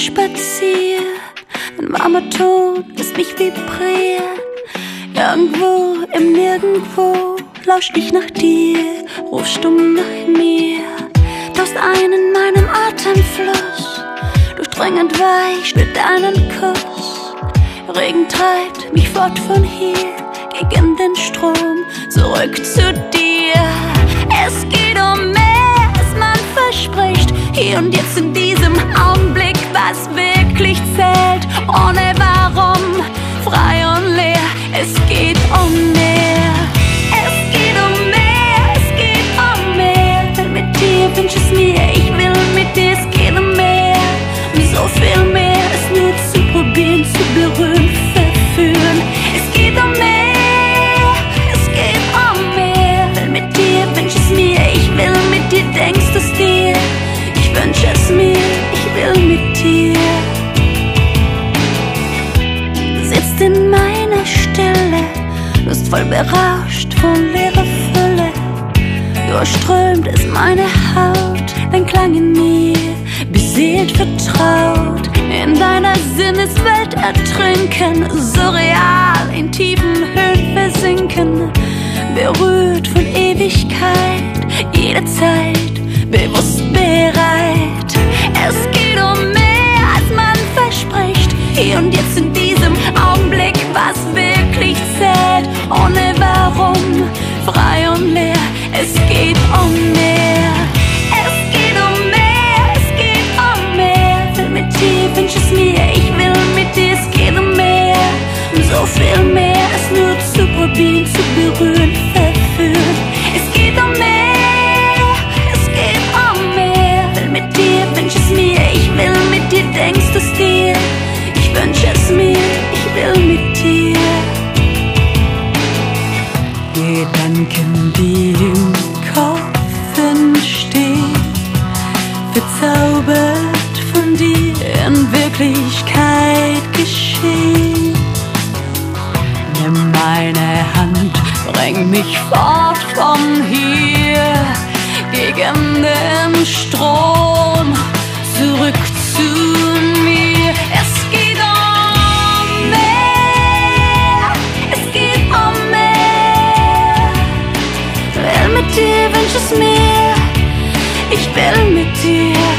spazieren. Ein warmer Ton lässt mich vibrieren. Irgendwo im Nirgendwo lausch ich nach dir, ruf stumm nach mir. Taust ein in meinem Atemfluss, durchdringend weich spürt deinen Kuss. Regen treibt mich fort von hier, gegen den Strom, zurück zu dir. Hier und jetzt in diesem Augenblick, was wirklich zählt, ohne Warum, frei und leer. Es geht um mehr. Es geht um mehr, es geht um mehr. Denn mit dir wünsch es mir, ich will lustvoll berauscht von leerer Fülle. Durchströmt ist meine Haut, dein Klang in mir, beseelt vertraut. In deiner Sinneswelt ertrinken, surreal in tiefen Höhen versinken. Berührt von Ewigkeit, jederzeit bewusst wünsch es mir, ich will mit dir, denkst es dir. Ich wünsch es mir, ich will mit dir. Gedanken, die im Kopf entstehen, verzaubert von dir in Wirklichkeit geschehen. Nimm meine Hand, bring mich fort von hier, gegen den Strom, dir, wünsch es mir, ich will mit dir.